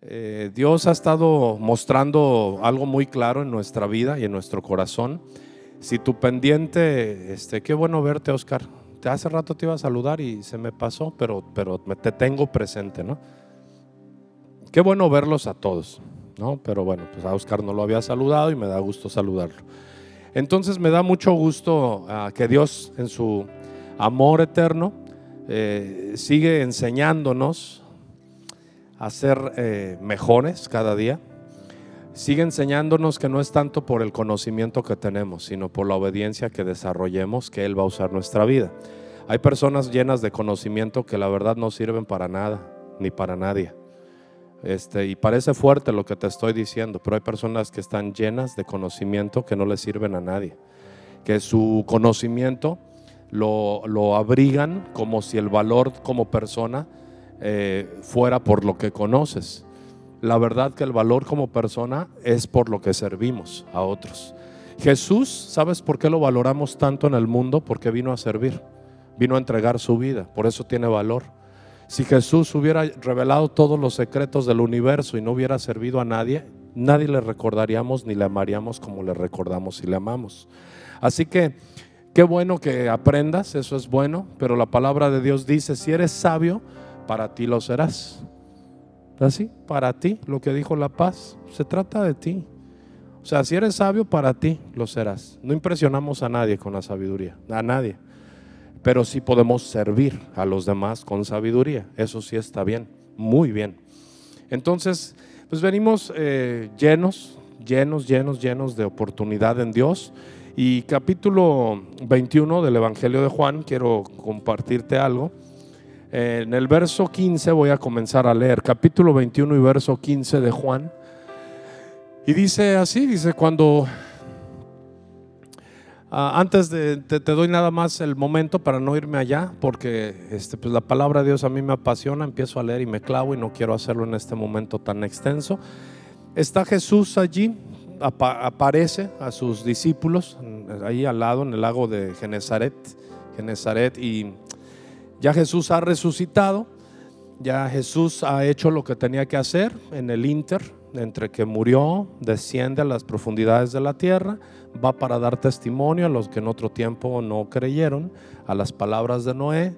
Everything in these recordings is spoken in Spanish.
Eh, Dios ha estado mostrando algo muy claro en nuestra vida y en nuestro corazón. Si tu pendiente, este, qué bueno verte, Oscar. Hace rato te iba a saludar y se me pasó, pero, pero te tengo presente, ¿no? Qué bueno verlos a todos, ¿no? Pero bueno, pues a Oscar no lo había saludado y me da gusto saludarlo. Entonces me da mucho gusto ah, que Dios en su amor eterno eh, sigue enseñándonos a ser eh, mejores cada día. Sigue enseñándonos que no es tanto por el conocimiento que tenemos, sino por la obediencia que desarrollemos que Él va a usar nuestra vida. Hay personas llenas de conocimiento que la verdad no sirven para nada, ni para nadie. Este, y parece fuerte lo que te estoy diciendo, pero hay personas que están llenas de conocimiento que no le sirven a nadie. Que su conocimiento lo, lo abrigan como si el valor como persona eh, fuera por lo que conoces. La verdad que el valor como persona es por lo que servimos a otros. Jesús, ¿sabes por qué lo valoramos tanto en el mundo? Porque vino a servir, vino a entregar su vida, por eso tiene valor. Si Jesús hubiera revelado todos los secretos del universo y no hubiera servido a nadie, nadie le recordaríamos ni le amaríamos como le recordamos y le amamos. Así que qué bueno que aprendas, eso es bueno, pero la palabra de Dios dice, si eres sabio, para ti lo serás. Así, para ti, lo que dijo la paz, se trata de ti. O sea, si eres sabio, para ti lo serás. No impresionamos a nadie con la sabiduría, a nadie. Pero sí podemos servir a los demás con sabiduría. Eso sí está bien, muy bien. Entonces, pues venimos eh, llenos, llenos, llenos, llenos de oportunidad en Dios. Y capítulo 21 del Evangelio de Juan, quiero compartirte algo en el verso 15 voy a comenzar a leer, capítulo 21 y verso 15 de Juan. Y dice así, dice, cuando... Ah, antes de, te, doy nada más el momento para no irme allá, porque este, pues la palabra de Dios a mí me apasiona, empiezo a leer y me clavo y no quiero hacerlo en este momento tan extenso. Está Jesús allí, aparece a sus discípulos, ahí al lado en el lago de Genezaret, Genezaret y ya Jesús ha resucitado, ya Jesús ha hecho lo que tenía que hacer en el inter, entre que murió, desciende a las profundidades de la tierra, va para dar testimonio a los que en otro tiempo no creyeron, a las palabras de Noé,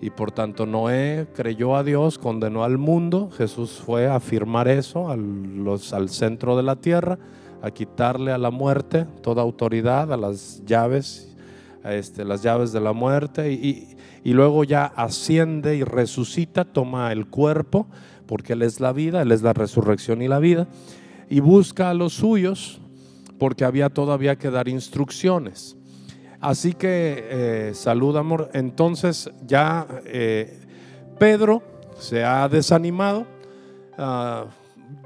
y por tanto Noé creyó a Dios, condenó al mundo, Jesús fue a afirmar eso al, centro de la tierra, a quitarle a la muerte toda autoridad, a las llaves, a este, las llaves de la muerte, y luego ya asciende y resucita, toma el cuerpo, porque Él es la vida, Él es la resurrección y la vida, y busca a los suyos, porque había todavía que dar instrucciones. Así que eh, saluda, amor. Entonces ya eh, Pedro se ha desanimado. Ah,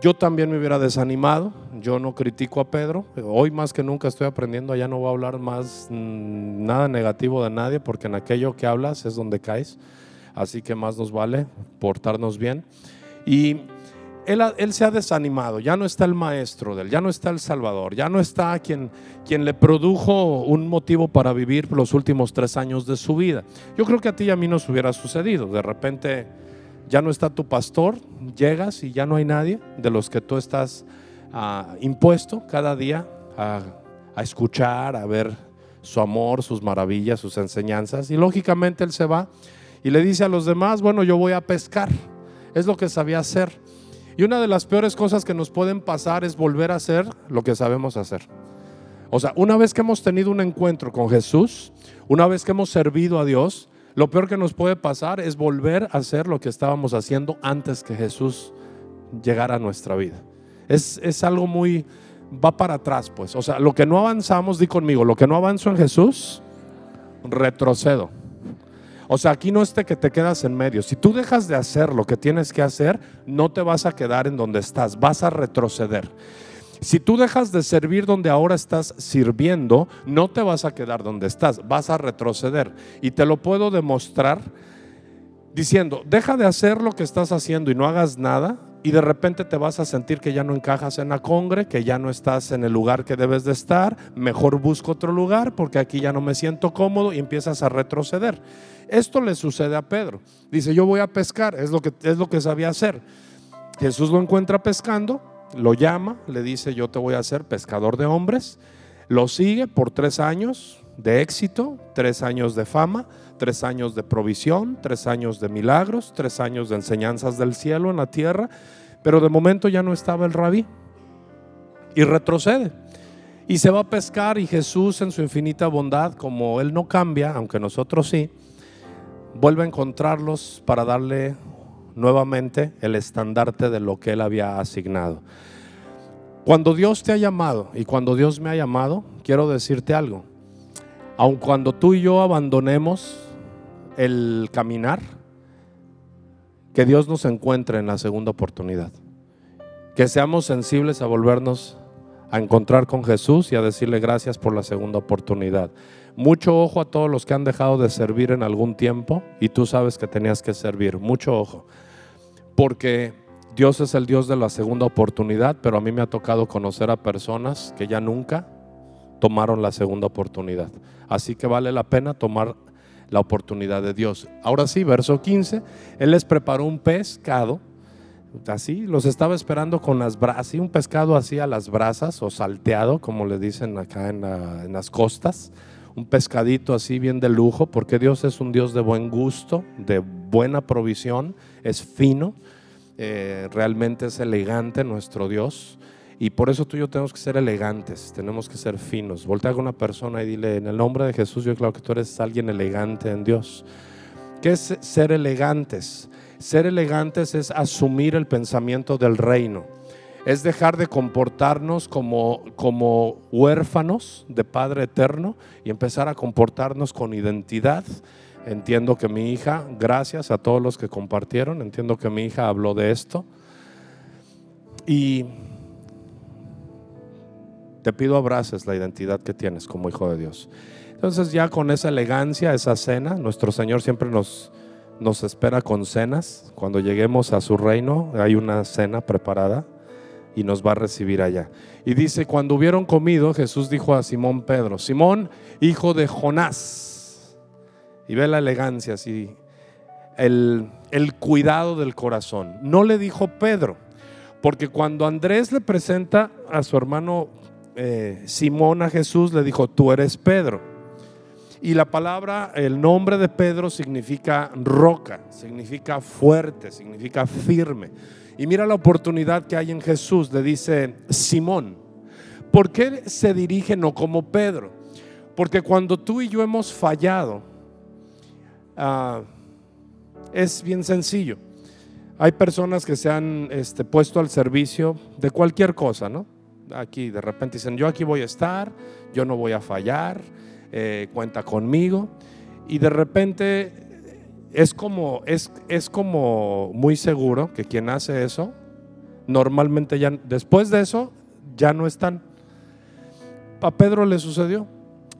yo también me hubiera desanimado. Yo no critico a Pedro. Hoy más que nunca estoy aprendiendo. Ya no voy a hablar más mm, nada negativo de nadie porque en aquello que hablas es donde caes. Así que más nos vale portarnos bien. Y él, él, se ha desanimado, ya no está el maestro de él, ya no está el Salvador, ya no está quien, quien le produjo un motivo para vivir los últimos tres años de su vida. Yo creo que a ti y a mí nos hubiera sucedido. De repente ya no está tu pastor, llegas y ya no hay nadie de los que tú estás impuesto cada día a, a escuchar, a ver su amor, sus maravillas, sus enseñanzas. Y lógicamente él se va y le dice a los demás, bueno, yo voy a pescar. Es lo que sabía hacer. Y una de las peores cosas que nos pueden pasar es volver a hacer lo que sabemos hacer. O sea, una vez que hemos tenido un encuentro con Jesús, una vez que hemos servido a Dios, lo peor que nos puede pasar es volver a hacer lo que estábamos haciendo antes que Jesús llegara a nuestra vida. Es, algo muy, va para atrás, pues. O sea, lo que no avanzamos, di conmigo, lo que no avanzo en Jesús, retrocedo. O sea, aquí no es que te quedas en medio. Si tú dejas de hacer lo que tienes que hacer, no te vas a quedar en donde estás, vas a retroceder. Si tú dejas de servir donde ahora estás sirviendo, no te vas a quedar donde estás, vas a retroceder. Y te lo puedo demostrar diciendo, deja de hacer lo que estás haciendo y no hagas nada. Y de repente te vas a sentir que ya no encajas en la congre, que ya no estás en el lugar que debes de estar, mejor busco otro lugar porque aquí ya no me siento cómodo y empiezas a retroceder. Esto le sucede a Pedro. Dice, yo voy a pescar, es lo que, es lo que sabía hacer. Jesús lo encuentra pescando, lo llama, le dice, yo te voy a hacer pescador de hombres. Lo sigue por tres años de éxito, tres años de fama, tres años de provisión, tres años de milagros, tres años de enseñanzas del cielo en la tierra, pero de momento ya no estaba el rabí y retrocede. Y se va a pescar y Jesús en su infinita bondad, como Él no cambia, aunque nosotros sí, vuelve a encontrarlos para darle nuevamente el estandarte de lo que Él había asignado. Cuando Dios te ha llamado y cuando Dios me ha llamado, quiero decirte algo. Aun cuando tú y yo abandonemos el caminar, que Dios nos encuentre en la segunda oportunidad. Que seamos sensibles a volvernos a encontrar con Jesús y a decirle gracias por la segunda oportunidad. Mucho ojo a todos los que han dejado de servir en algún tiempo y tú sabes que tenías que servir. Mucho ojo. Porque Dios es el Dios de la segunda oportunidad, pero a mí me ha tocado conocer a personas que ya nunca tomaron la segunda oportunidad. Así que vale la pena tomar la oportunidad de Dios. Ahora sí, verso 15, Él les preparó un pescado, así, los estaba esperando con las brasas, un pescado así a las brasas o salteado, como le dicen acá en, las costas, un pescadito así bien de lujo, porque Dios es un Dios de buen gusto, de buena provisión, es fino, eh, realmente es elegante nuestro Dios. Y por eso tú y yo tenemos que ser elegantes, tenemos que ser finos. Voltea a una persona y dile, en el nombre de Jesús, yo creo que tú eres alguien elegante en Dios. ¿Qué es ser elegantes? Ser elegantes es asumir el pensamiento del reino. Es dejar de comportarnos como, como huérfanos de Padre Eterno y empezar a comportarnos con identidad. Entiendo que mi hija, gracias a todos los que compartieron, entiendo que mi hija habló de esto. Y te pido abraces la identidad que tienes como hijo de Dios. Entonces ya con esa elegancia, esa cena, nuestro Señor siempre nos, nos espera con cenas. Cuando lleguemos a su reino hay una cena preparada y nos va a recibir allá. Y dice, cuando hubieron comido, Jesús dijo a Simón Pedro, Simón, hijo de Jonás. Y ve la elegancia, así, el, el cuidado del corazón. No le dijo Pedro, porque cuando Andrés le presenta a su hermano eh, Simón a Jesús le dijo, tú eres Pedro. Y la palabra, el nombre de Pedro significa roca, significa fuerte, significa firme. Y mira la oportunidad que hay en Jesús, le dice Simón. ¿Por qué se dirige no como Pedro? Porque cuando tú y yo hemos fallado, ah, es bien sencillo. Hay personas que se han este, puesto al servicio de cualquier cosa, ¿no? Aquí de repente dicen, yo aquí voy a estar, yo no voy a fallar, eh, cuenta conmigo. Y de repente es como, es, es como muy seguro que quien hace eso, normalmente ya, después de eso, ya no están. A Pedro le sucedió.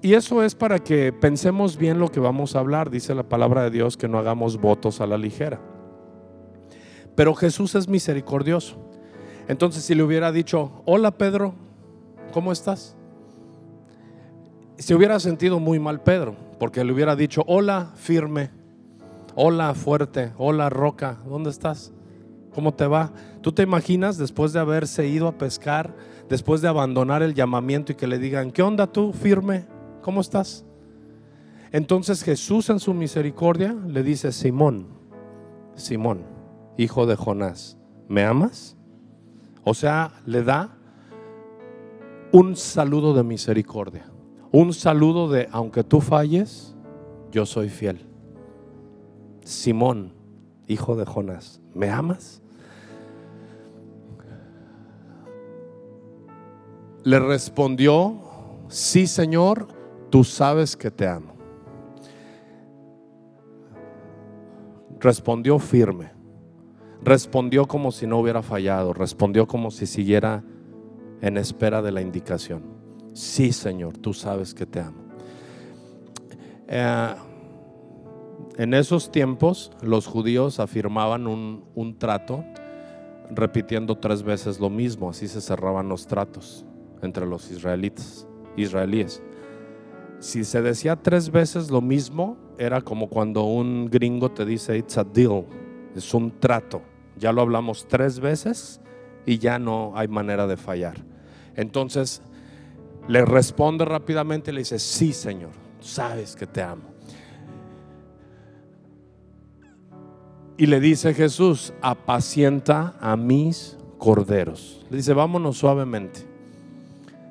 Y eso es para que pensemos bien lo que vamos a hablar. Dice la palabra de Dios que no hagamos votos a la ligera. Pero Jesús es misericordioso. Entonces si le hubiera dicho, hola Pedro, ¿cómo estás? Se hubiera sentido muy mal Pedro, porque le hubiera dicho, hola firme, hola fuerte, hola roca, ¿dónde estás? ¿Cómo te va? ¿Tú te imaginas después de haberse ido a pescar, después de abandonar el llamamiento y que le digan, ¿qué onda tú firme? ¿Cómo estás? Entonces Jesús en su misericordia le dice, Simón, Simón, hijo de Jonás, ¿me amas? O sea, le da un saludo de misericordia. Un saludo de, aunque tú falles, yo soy fiel. Simón, hijo de Jonás, ¿me amas? Le respondió, sí Señor, tú sabes que te amo. Respondió firme respondió como si no hubiera fallado, respondió como si siguiera en espera de la indicación. Sí, Señor, tú sabes que te amo. Eh, en esos tiempos los judíos afirmaban un, un trato repitiendo tres veces lo mismo, así se cerraban los tratos entre los israelitas, israelíes. Si se decía tres veces lo mismo, era como cuando un gringo te dice, it's a deal, es un trato Ya lo hablamos tres veces y ya no hay manera de fallar. Entonces le responde rápidamente y le dice, sí Señor, sabes que te amo. Y le dice Jesús, apacienta a mis corderos. Le dice, vámonos suavemente.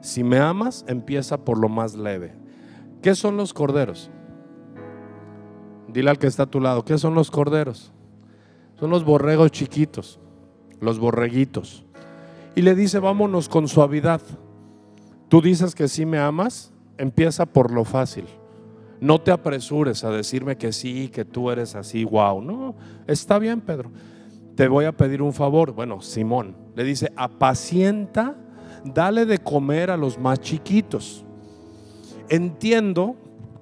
Si me amas, empieza por lo más leve. ¿Qué son los corderos? Dile al que está a tu lado, ¿qué son los corderos? Son los borregos chiquitos, los borreguitos. Y le dice, vámonos con suavidad. Tú dices que sí me amas, empieza por lo fácil. No te apresures a decirme que sí, que tú eres así, wow. No, está bien, Pedro. Te voy a pedir un favor. Bueno, Simón le dice, apacienta, dale de comer a los más chiquitos. Entiendo,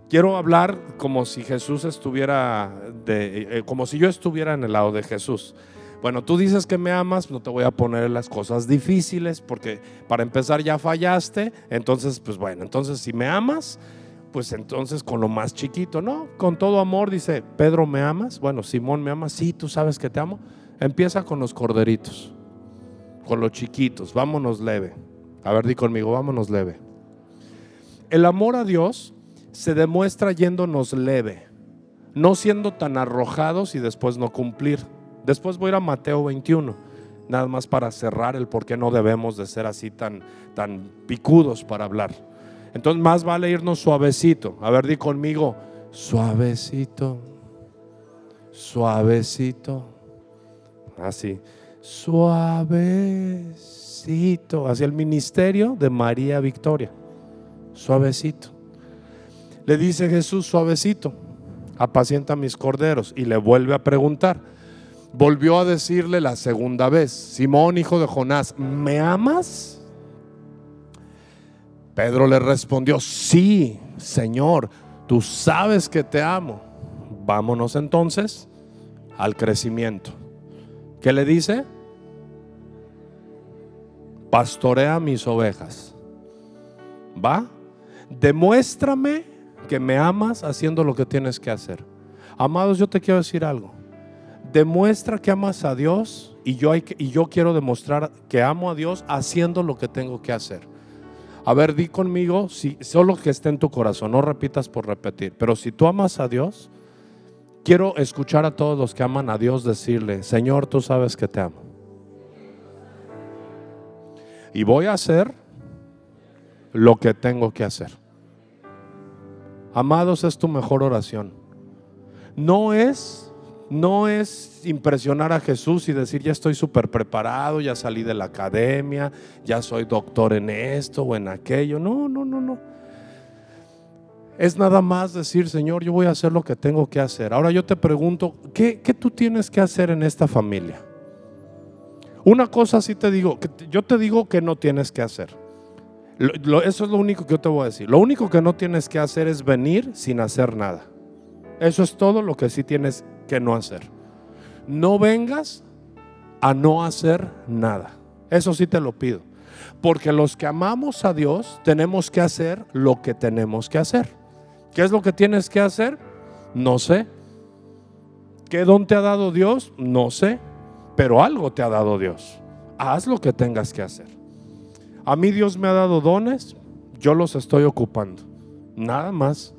quiero hablar como si Jesús estuviera, de, eh, como si yo estuviera en el lado de Jesús. Bueno, tú dices que me amas, no te voy a poner las cosas difíciles porque para empezar ya fallaste, entonces pues bueno, entonces si me amas, pues entonces con lo más chiquito, ¿no? Con todo amor dice, Pedro, ¿me amas? Bueno, Simón, ¿me amas? Sí, tú sabes que te amo. Empieza con los corderitos, con los chiquitos, vámonos leve. A ver, di conmigo, vámonos leve. El amor a Dios se demuestra yéndonos leve, no siendo tan arrojados y después no cumplir. Después voy a ir a Mateo 21, nada más para cerrar el por qué no debemos de ser así tan, tan picudos para hablar. Entonces más vale irnos suavecito. A ver, di conmigo, suavecito, suavecito. Así, suavecito. Hacia el ministerio de María Victoria. Suavecito. Le dice Jesús, suavecito, apacienta mis corderos. Y le vuelve a preguntar. Volvió a decirle la segunda vez, Simón, hijo de Jonás, ¿me amas? Pedro le respondió, sí, Señor, tú sabes que te amo. Vámonos entonces al crecimiento. ¿Qué le dice? Pastorea mis ovejas. ¿Va? Demuéstrame que me amas haciendo lo que tienes que hacer. Amados, yo te quiero decir algo. Demuestra que amas a Dios y yo, y yo quiero demostrar que amo a Dios haciendo lo que tengo que hacer. A ver, di conmigo, si solo que esté en tu corazón, no repitas por repetir, pero si tú amas a Dios, quiero escuchar a todos los que aman a Dios decirle, Señor, tú sabes que te amo. Y voy a hacer lo que tengo que hacer. Amados, es tu mejor oración. No es no es impresionar a Jesús y decir, ya estoy súper preparado, ya salí de la academia, ya soy doctor en esto o en aquello. No, no, no, no. Es nada más decir, Señor, yo voy a hacer lo que tengo que hacer. Ahora yo te pregunto, ¿qué, qué tú tienes que hacer en esta familia? Una cosa sí te digo, yo te digo que no tienes que hacer. Eso es lo único que yo te voy a decir. Lo único que no tienes que hacer es venir sin hacer nada. Eso es todo lo que sí tienes que no hacer. No vengas a no hacer nada. Eso sí te lo pido. Porque los que amamos a Dios tenemos que hacer lo que tenemos que hacer. ¿Qué es lo que tienes que hacer? No sé. ¿Qué don te ha dado Dios? No sé. Pero algo te ha dado Dios. Haz lo que tengas que hacer. A mí Dios me ha dado dones, yo los estoy ocupando. Nada más.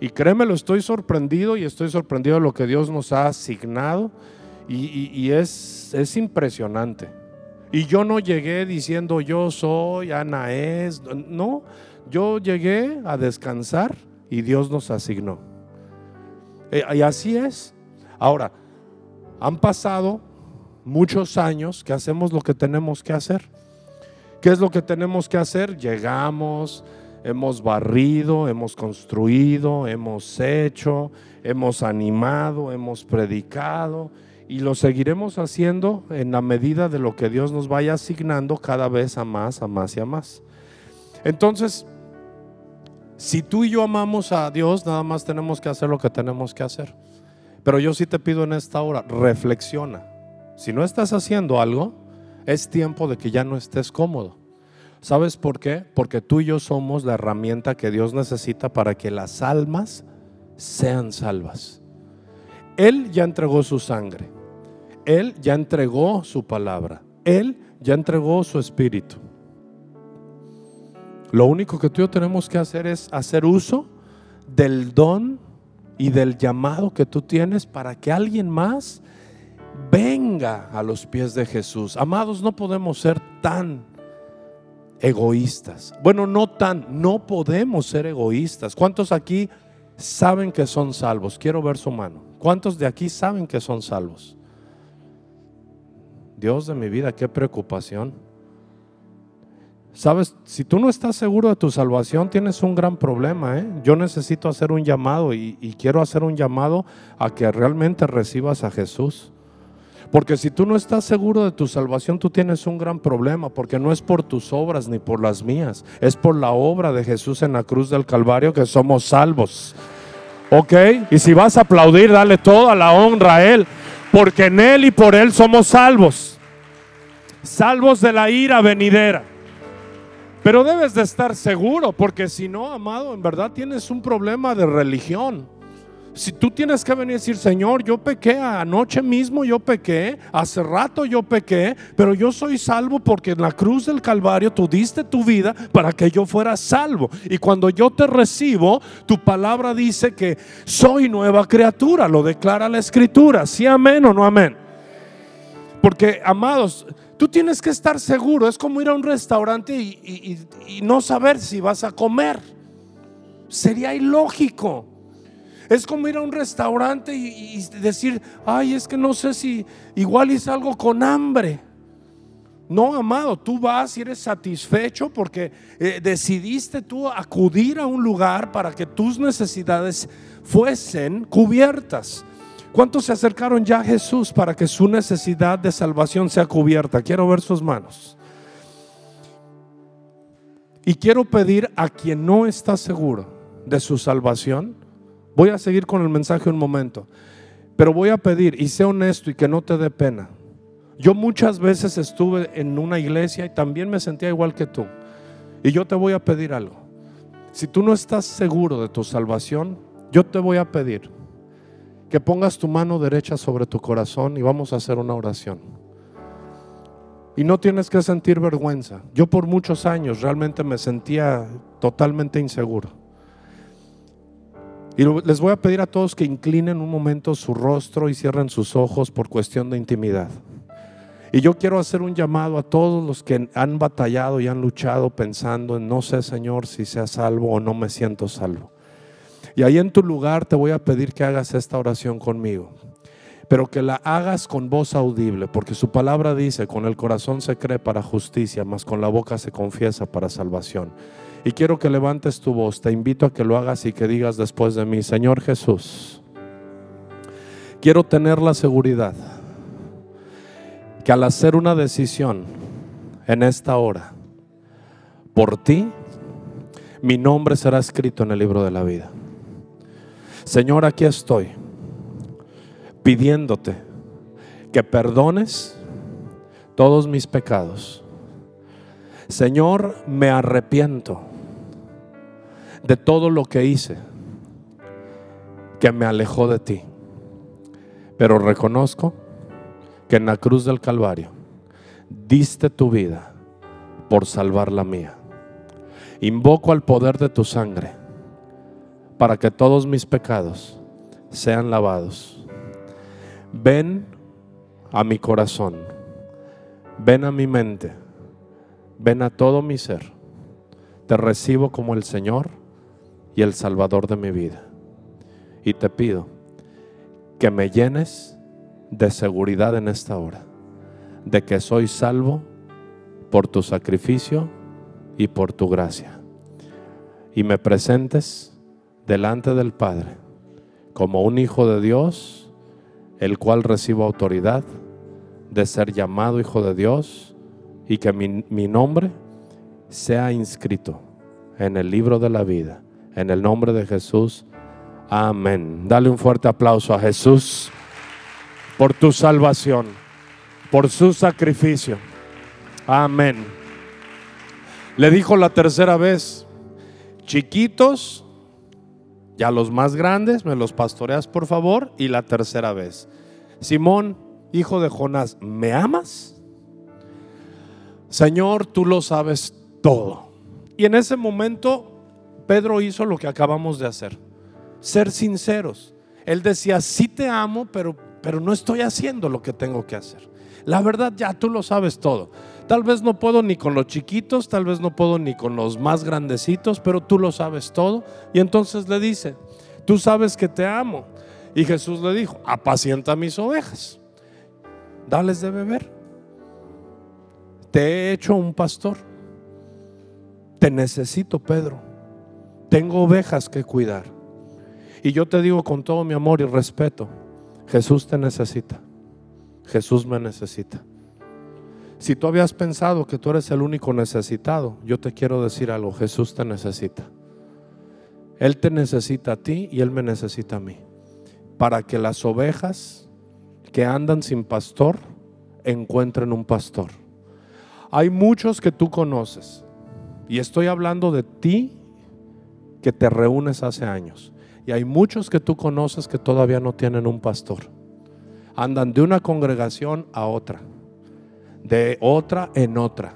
Y créeme, lo estoy sorprendido y estoy sorprendido de lo que Dios nos ha asignado. Y, es, es, impresionante. Y yo no llegué diciendo yo soy Anaés. No, yo llegué a descansar y Dios nos asignó. Eh, y así es. Ahora, han pasado muchos años que hacemos lo que tenemos que hacer. ¿Qué es lo que tenemos que hacer? Llegamos, hemos barrido, hemos construido, hemos hecho, hemos animado, hemos predicado y lo seguiremos haciendo en la medida de lo que Dios nos vaya asignando cada vez a más, a más y a más. Entonces, si tú y yo amamos a Dios, nada más tenemos que hacer lo que tenemos que hacer. Pero yo sí te pido en esta hora, reflexiona. Si no estás haciendo algo, es tiempo de que ya no estés cómodo. ¿Sabes por qué? Porque tú y yo somos la herramienta que Dios necesita para que las almas sean salvas. Él ya entregó su sangre. Él ya entregó su palabra. Él ya entregó su espíritu. Lo único que tú y yo tenemos que hacer es hacer uso del don y del llamado que tú tienes para que alguien más venga a los pies de Jesús. Amados, no podemos ser tan egoístas. Bueno, no tan, no podemos ser egoístas. ¿Cuántos aquí saben que son salvos? Quiero ver su mano. ¿Cuántos de aquí saben que son salvos? Dios de mi vida, qué preocupación. Sabes, si tú no estás seguro de tu salvación, tienes un gran problema. ¿eh? Yo necesito hacer un llamado y, y quiero hacer un llamado a que realmente recibas a Jesús. Porque si tú no estás seguro de tu salvación, tú tienes un gran problema, porque no es por tus obras ni por las mías, es por la obra de Jesús en la cruz del Calvario que somos salvos. ¿Ok? Y si vas a aplaudir, dale toda la honra a Él, porque en Él y por Él somos salvos. Salvos de la ira venidera. Pero debes de estar seguro, porque si no, amado, en verdad tienes un problema de religión. Si tú tienes que venir y decir, Señor, yo pequé anoche mismo, yo pequé, hace rato yo pequé, pero yo soy salvo porque en la cruz del Calvario tú diste tu vida para que yo fuera salvo. Y cuando yo te recibo, tu palabra dice que soy nueva criatura, lo declara la escritura, sí amén o no amén. Porque, amados, tú tienes que estar seguro, es como ir a un restaurante y, no saber si vas a comer. Sería ilógico. Es como ir a un restaurante y, decir, ay, es que no sé si igual hice algo con hambre. No, amado, tú vas y eres satisfecho porque eh, decidiste tú acudir a un lugar para que tus necesidades fuesen cubiertas. ¿Cuántos se acercaron ya a Jesús para que su necesidad de salvación sea cubierta? Quiero ver sus manos. Y quiero pedir a quien no está seguro de su salvación, Voy a seguir con el mensaje un momento, pero voy a pedir, y sé honesto y que no te dé pena. Yo muchas veces estuve en una iglesia y también me sentía igual que tú. Y yo te voy a pedir algo. Si tú no estás seguro de tu salvación, yo te voy a pedir que pongas tu mano derecha sobre tu corazón y vamos a hacer una oración. Y no tienes que sentir vergüenza. Yo por muchos años realmente me sentía totalmente inseguro. Y les voy a pedir a todos que inclinen un momento su rostro y cierren sus ojos por cuestión de intimidad. Y yo quiero hacer un llamado a todos los que han batallado y han luchado pensando en no sé, Señor, si sea salvo o no me siento salvo. Y ahí en tu lugar te voy a pedir que hagas esta oración conmigo, pero que la hagas con voz audible, porque su palabra dice, con el corazón se cree para justicia, mas con la boca se confiesa para salvación. Y quiero que levantes tu voz. Te invito a que lo hagas y que digas después de mí, Señor Jesús, quiero tener la seguridad que al hacer una decisión en esta hora, por ti, mi nombre será escrito en el libro de la vida. Señor, aquí estoy pidiéndote que perdones todos mis pecados. Señor, me arrepiento de todo lo que hice que me alejó de ti. Pero reconozco que en la cruz del Calvario diste tu vida por salvar la mía. Invoco al poder de tu sangre para que todos mis pecados sean lavados. Ven a mi corazón, ven a mi mente, ven a todo mi ser. Te recibo como el Señor y el Salvador de mi vida. Y te pido que me llenes de seguridad en esta hora, de que soy salvo por tu sacrificio y por tu gracia. Y me presentes delante del Padre como un hijo de Dios, el cual recibo autoridad de ser llamado hijo de Dios y que mi, mi nombre sea inscrito en el libro de la vida en el nombre de Jesús. Amén. Dale un fuerte aplauso a Jesús por tu salvación, por su sacrificio. Amén. Le dijo la tercera vez, chiquitos, ya los más grandes, me los pastoreas por favor. Y la tercera vez, Simón, hijo de Jonás, ¿me amas? Señor, tú lo sabes todo. Y en ese momento Pedro hizo lo que acabamos de hacer, ser sinceros. Él decía, sí te amo, pero, pero no estoy haciendo lo que tengo que hacer. La verdad ya tú lo sabes todo. Tal vez no puedo ni con los chiquitos, tal vez no puedo ni con los más grandecitos, pero tú lo sabes todo. Y entonces le dice, tú sabes que te amo. Y Jesús le dijo, apacienta mis ovejas, dales de beber. Te he hecho un pastor. Te necesito, Pedro. Tengo ovejas que cuidar. Y yo te digo con todo mi amor y respeto, Jesús te necesita. Jesús me necesita. Si tú habías pensado que tú eres el único necesitado, yo te quiero decir algo, Jesús te necesita. Él te necesita a ti y Él me necesita a mí. Para que las ovejas que andan sin pastor encuentren un pastor. Hay muchos que tú conoces y estoy hablando de ti que te reúnes hace años. Y hay muchos que tú conoces que todavía no tienen un pastor andan de una congregación a otra, de otra en otra,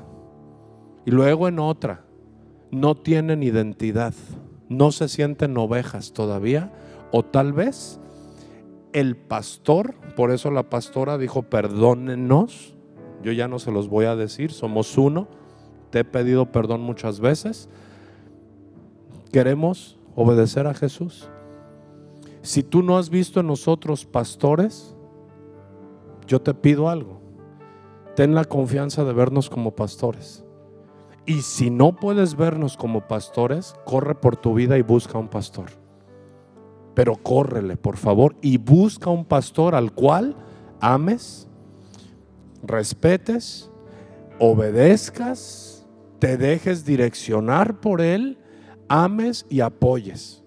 y luego en otra. No tienen identidad, no se sienten ovejas todavía, o tal vez el pastor, por eso la pastora dijo, perdónenos, yo ya no se los voy a decir, somos uno, te he pedido perdón muchas veces, queremos obedecer a Jesús. Si tú no has visto en nosotros pastores, yo te pido algo. Ten la confianza de vernos como pastores. Y si no puedes vernos como pastores, corre por tu vida y busca un pastor. Pero córrele, por favor, y busca un pastor al cual ames, respetes, obedezcas, te dejes direccionar por él, ames y apoyes.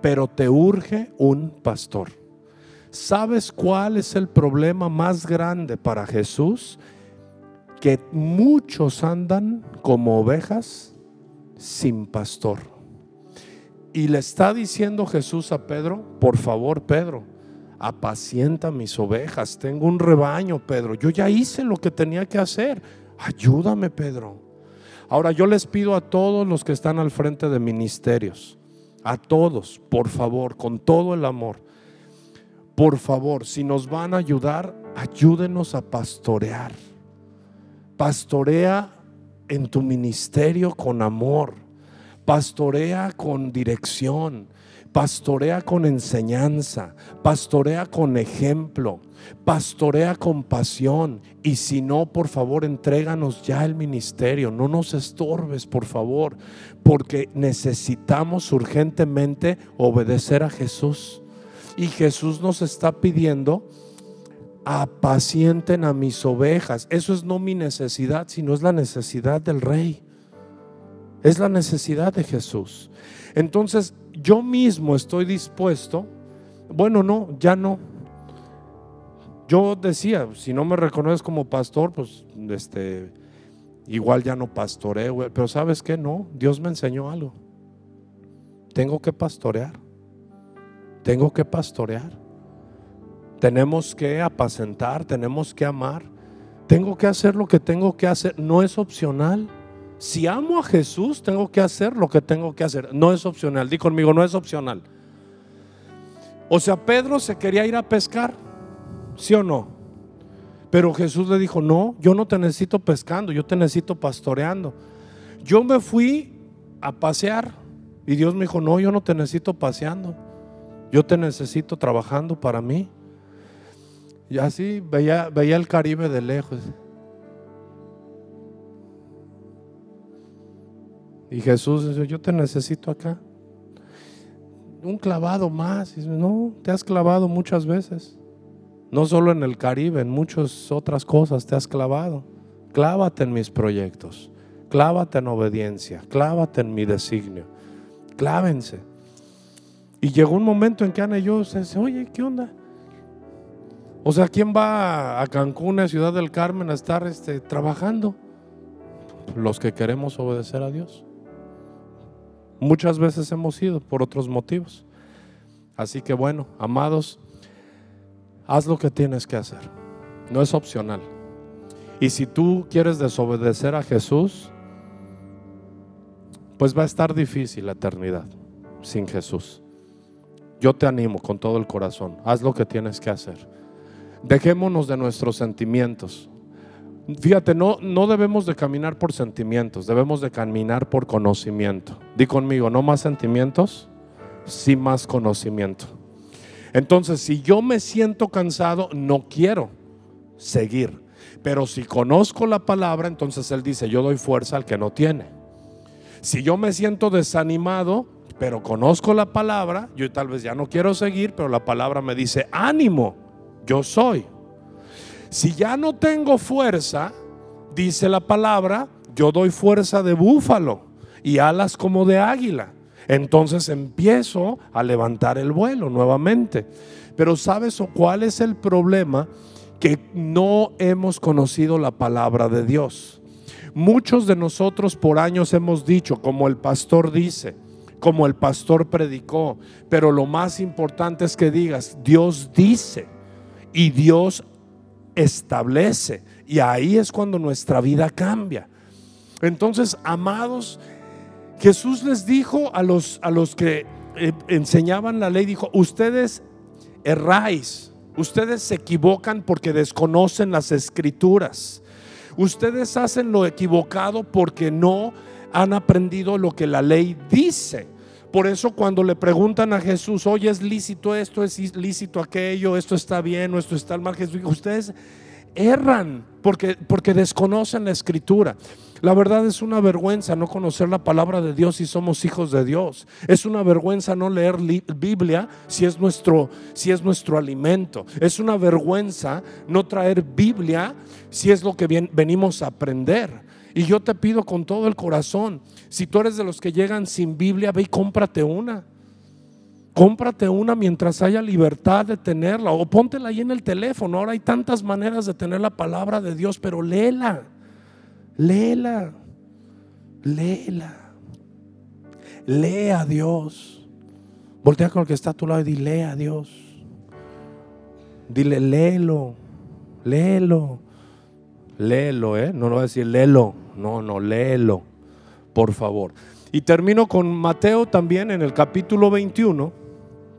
Pero te urge un pastor. ¿Sabes cuál es el problema más grande para Jesús? Que muchos andan como ovejas sin pastor. Y le está diciendo Jesús a Pedro, por favor Pedro, apacienta mis ovejas, tengo un rebaño Pedro, yo ya hice lo que tenía que hacer, ayúdame Pedro. Ahora yo les pido a todos los que están al frente de ministerios, a todos, por favor, con todo el amor, por favor, si nos van a ayudar, ayúdenos a pastorear. Pastorea en tu ministerio con amor. Pastorea con dirección. Pastorea con enseñanza. Pastorea con ejemplo. Pastorea con pasión. Y si no, por favor, entréganos ya el ministerio. No nos estorbes, por favor. Porque necesitamos urgentemente obedecer a Jesús. Y Jesús nos está pidiendo, apacienten a mis ovejas. Eso es no mi necesidad, sino es la necesidad del rey. Es la necesidad de Jesús. Entonces, yo mismo estoy dispuesto, bueno, no, ya no. Yo decía, si no me reconoces como pastor, pues este igual ya no pastoreo, pero ¿sabes qué? No, Dios me enseñó algo. Tengo que pastorear. Tengo que pastorear. Tenemos que apacentar, tenemos que amar. Tengo que hacer lo que tengo que hacer. No es opcional. Si amo a Jesús, tengo que hacer lo que tengo que hacer. No es opcional. Di conmigo, no es opcional. O sea, Pedro se quería ir a pescar, ¿sí o no? Pero Jesús le dijo, no, yo no te necesito pescando, yo te necesito pastoreando. Yo me fui a pasear y Dios me dijo, no, yo no te necesito paseando. Yo te necesito trabajando para mí. Y así veía, veía el Caribe de lejos. Y Jesús dice, yo te necesito acá. Un clavado más. no, te has clavado muchas veces. No solo en el Caribe, en muchas otras cosas te has clavado. Clávate en mis proyectos. Clávate en obediencia. Clávate en mi designio. Clávense. Y llegó un momento en que Ana y yo se dice, oye, ¿qué onda? O sea, ¿quién va a Cancún, a Ciudad del Carmen, a estar este, trabajando? Los que queremos obedecer a Dios. Muchas veces hemos ido por otros motivos. Así que bueno, amados, haz lo que tienes que hacer. no es opcional. Y si tú quieres desobedecer a Jesús, pues va a estar difícil la eternidad sin Jesús. Yo te animo con todo el corazón, haz lo que tienes que hacer. Dejémonos de nuestros sentimientos. Fíjate, no, no debemos de caminar por sentimientos, debemos de caminar por conocimiento. Di conmigo, no más sentimientos, sí más conocimiento. Entonces, si yo me siento cansado, no quiero seguir. Pero si conozco la palabra, entonces Él dice, yo doy fuerza al que no tiene. Si yo me siento desanimado, pero conozco la palabra, yo tal vez ya no quiero seguir, pero la palabra me dice, ánimo, yo soy. Si ya no tengo fuerza, dice la palabra, yo doy fuerza de búfalo y alas como de águila. Entonces empiezo a levantar el vuelo nuevamente. Pero ¿sabes cuál es el problema? Que no hemos conocido la palabra de Dios. Muchos de nosotros por años hemos dicho, como el pastor dice, como el pastor predicó, pero lo más importante es que digas, Dios dice y Dios establece. Y ahí es cuando nuestra vida cambia. Entonces, amados, Jesús les dijo a los, a los que eh, enseñaban la ley, dijo, ustedes erráis, ustedes se equivocan porque desconocen las escrituras. Ustedes hacen lo equivocado porque no han aprendido lo que la ley dice. Por eso cuando le preguntan a Jesús, oye, es lícito esto, es lícito aquello, esto está bien o esto está mal, Jesús dijo, ustedes erran porque, porque desconocen la escritura. La verdad es una vergüenza no conocer la palabra de Dios si somos hijos de Dios. Es una vergüenza no leer Biblia si es nuestro si es nuestro alimento. Es una vergüenza no traer Biblia si es lo que venimos a aprender. Y yo te pido con todo el corazón, si tú eres de los que llegan sin Biblia, ve y cómprate una. Cómprate una mientras haya libertad de tenerla o póntela ahí en el teléfono. Ahora hay tantas maneras de tener la palabra de Dios, pero léela. Léela. Léela. Lee a Dios. Voltea con el que está a tu lado y dile a Dios. Dile, léelo. Léelo. Léelo, ¿eh? No lo voy a decir léelo. No, no, léelo, por favor. Y termino con Mateo también en el capítulo 21.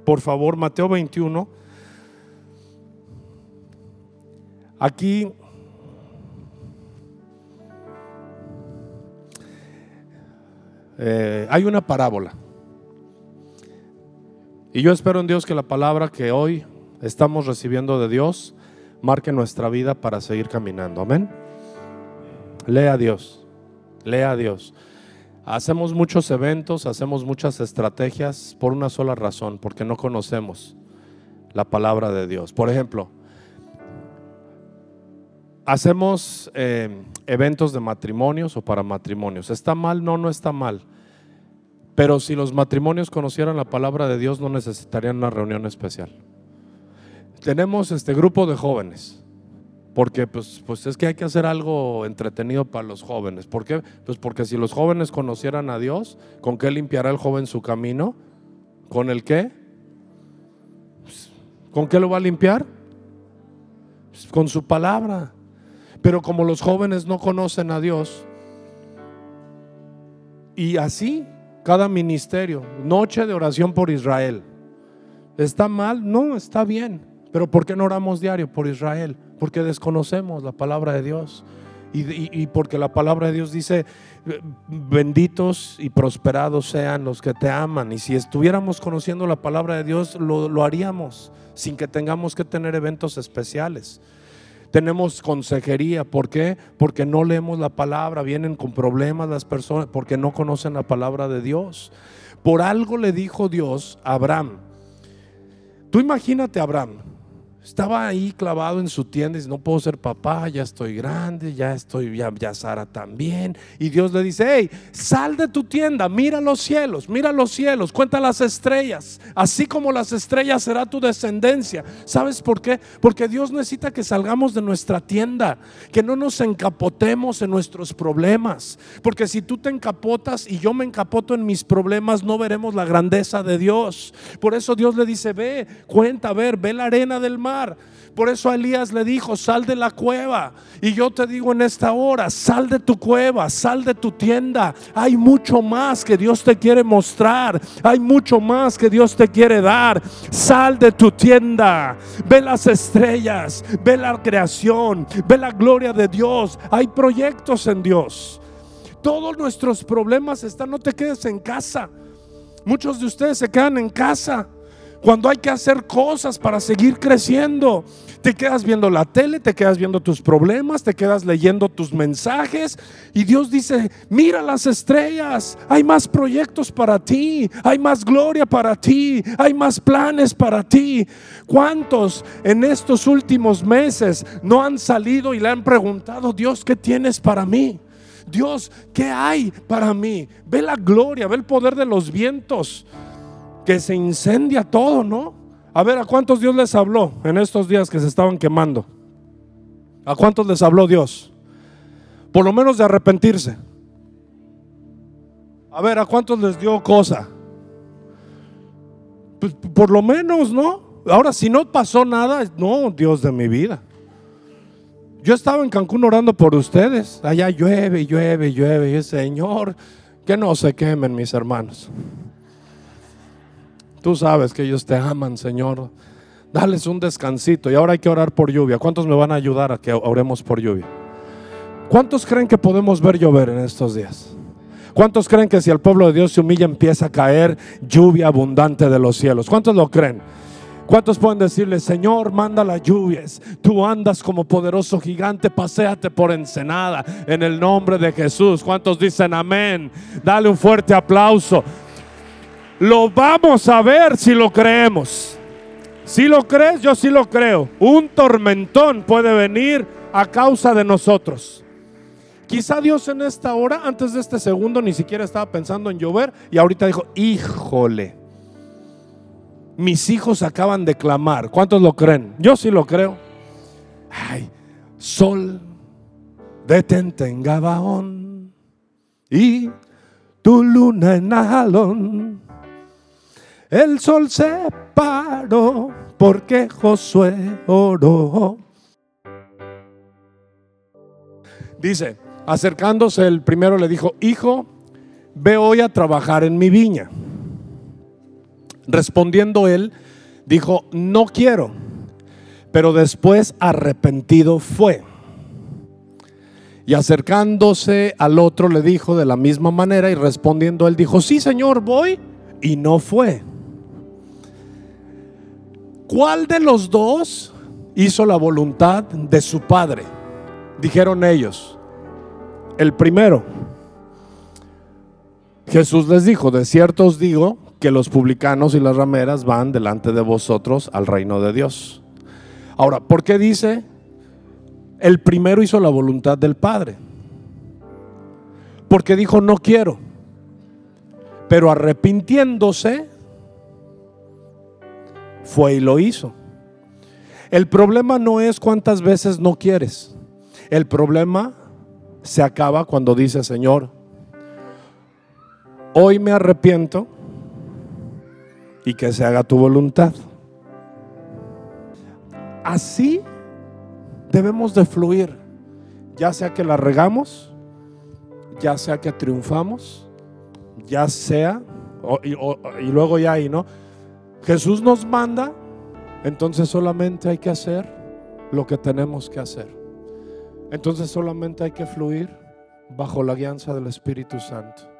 Por favor, Mateo 21. Aquí eh, hay una parábola. Y yo espero en Dios que la palabra que hoy estamos recibiendo de Dios marque nuestra vida para seguir caminando. Amén. Lea a Dios, lea a Dios. Hacemos muchos eventos, hacemos muchas estrategias por una sola razón, porque no conocemos la palabra de Dios. Por ejemplo, hacemos eh, eventos de matrimonios o para matrimonios. ¿Está mal? No, no está mal. Pero si los matrimonios conocieran la palabra de Dios, no necesitarían una reunión especial. Tenemos este grupo de jóvenes porque pues, pues es que hay que hacer algo entretenido para los jóvenes. ¿Por qué? Pues porque si los jóvenes conocieran a Dios, ¿con qué limpiará el joven su camino? ¿Con el qué? Pues, ¿Con qué lo va a limpiar? Pues, con su palabra. Pero como los jóvenes no conocen a Dios, y así cada ministerio, noche de oración por Israel. ¿Está mal? No, está bien. Pero ¿por qué no oramos diario por Israel? Porque desconocemos la palabra de Dios. Y, porque la palabra de Dios dice, benditos y prosperados sean los que te aman. Y si estuviéramos conociendo la palabra de Dios, lo, haríamos sin que tengamos que tener eventos especiales. Tenemos consejería, ¿por qué? Porque no leemos la palabra, vienen con problemas las personas, porque no conocen la palabra de Dios. Por algo le dijo Dios a Abraham. Tú imagínate Abraham, estaba ahí clavado en su tienda y dice, no puedo ser papá, ya estoy grande, ya estoy, ya, Sara también. Y Dios le dice, hey, sal de tu tienda, mira los cielos, mira los cielos, cuenta las estrellas. Así como las estrellas será tu descendencia. ¿Sabes por qué? Porque Dios necesita que salgamos de nuestra tienda, que no nos encapotemos en nuestros problemas. Porque si tú te encapotas y yo me encapoto en mis problemas, no veremos la grandeza de Dios. Por eso Dios le dice, ve, cuenta, a ver, ve la arena del mar Por eso a Elías le dijo, sal de la cueva. Y yo te digo en esta hora, sal de tu cueva, sal de tu tienda. Hay mucho más que Dios te quiere mostrar. Hay mucho más que Dios te quiere dar. Sal de tu tienda. Ve las estrellas, ve la creación, ve la gloria de Dios. Hay proyectos en Dios. Todos nuestros problemas están, no te quedes en casa. Muchos de ustedes se quedan en casa cuando hay que hacer cosas para seguir creciendo. Te quedas viendo la tele, te quedas viendo tus problemas, te quedas leyendo tus mensajes y Dios dice, mira las estrellas, hay más proyectos para ti, hay más gloria para ti, hay más planes para ti. ¿Cuántos en estos últimos meses no han salido y le han preguntado, Dios, ¿qué tienes para mí? Dios, ¿qué hay para mí? Ve la gloria, ve el poder de los vientos, que se incendia todo, ¿no? A ver, ¿a cuántos Dios les habló en estos días que se estaban quemando? ¿A cuántos les habló Dios? Por lo menos de arrepentirse. A ver, ¿a cuántos les dio cosa? Pues, por lo menos, ¿no? Ahora, si no pasó nada, no, Dios de mi vida. Yo estaba en Cancún orando por ustedes. Allá llueve, llueve, llueve. Y Señor, que no se quemen mis hermanos. Tú sabes que ellos te aman, Señor. Dales un descansito. Y ahora hay que orar por lluvia. ¿Cuántos me van a ayudar a que oremos por lluvia? ¿Cuántos creen que podemos ver llover en estos días? ¿Cuántos creen que si el pueblo de Dios se humilla empieza a caer lluvia abundante de los cielos? ¿Cuántos lo creen? ¿Cuántos pueden decirle, Señor, manda las lluvias? Tú andas como poderoso gigante, paséate por ensenada en el nombre de Jesús. ¿Cuántos dicen amén? Dale un fuerte aplauso. Lo vamos a ver si lo creemos. Si lo crees, yo sí lo creo. Un tormentón puede venir a causa de nosotros. Quizá Dios en esta hora, antes de este segundo, ni siquiera estaba pensando en llover y ahorita dijo, híjole mis hijos acaban de clamar. ¿Cuántos lo creen? Yo sí lo creo. Ay, sol, detente en Gabaón y tu luna en Alón. El sol se paró porque Josué oró. Dice, acercándose el primero le dijo, hijo, ve hoy a trabajar en mi viña. Respondiendo él, dijo, no quiero, pero después arrepentido fue. Y acercándose al otro le dijo de la misma manera y respondiendo él dijo, sí señor, voy. Y no fue. ¿Cuál de los dos hizo la voluntad de su padre? Dijeron ellos. El primero. Jesús les dijo, de cierto os digo que los publicanos y las rameras van delante de vosotros al reino de Dios. Ahora, ¿por qué dice? El primero hizo la voluntad del Padre. Porque dijo, no quiero. Pero arrepintiéndose, fue y lo hizo. El problema no es cuántas veces no quieres. El problema se acaba cuando dice, Señor, hoy me arrepiento y que se haga tu voluntad. Así debemos de fluir, ya sea que la regamos, ya sea que triunfamos, ya sea, y, y luego ya ahí, ¿no? Jesús nos manda, entonces solamente hay que hacer lo que tenemos que hacer. Entonces solamente hay que fluir bajo la guianza del Espíritu Santo.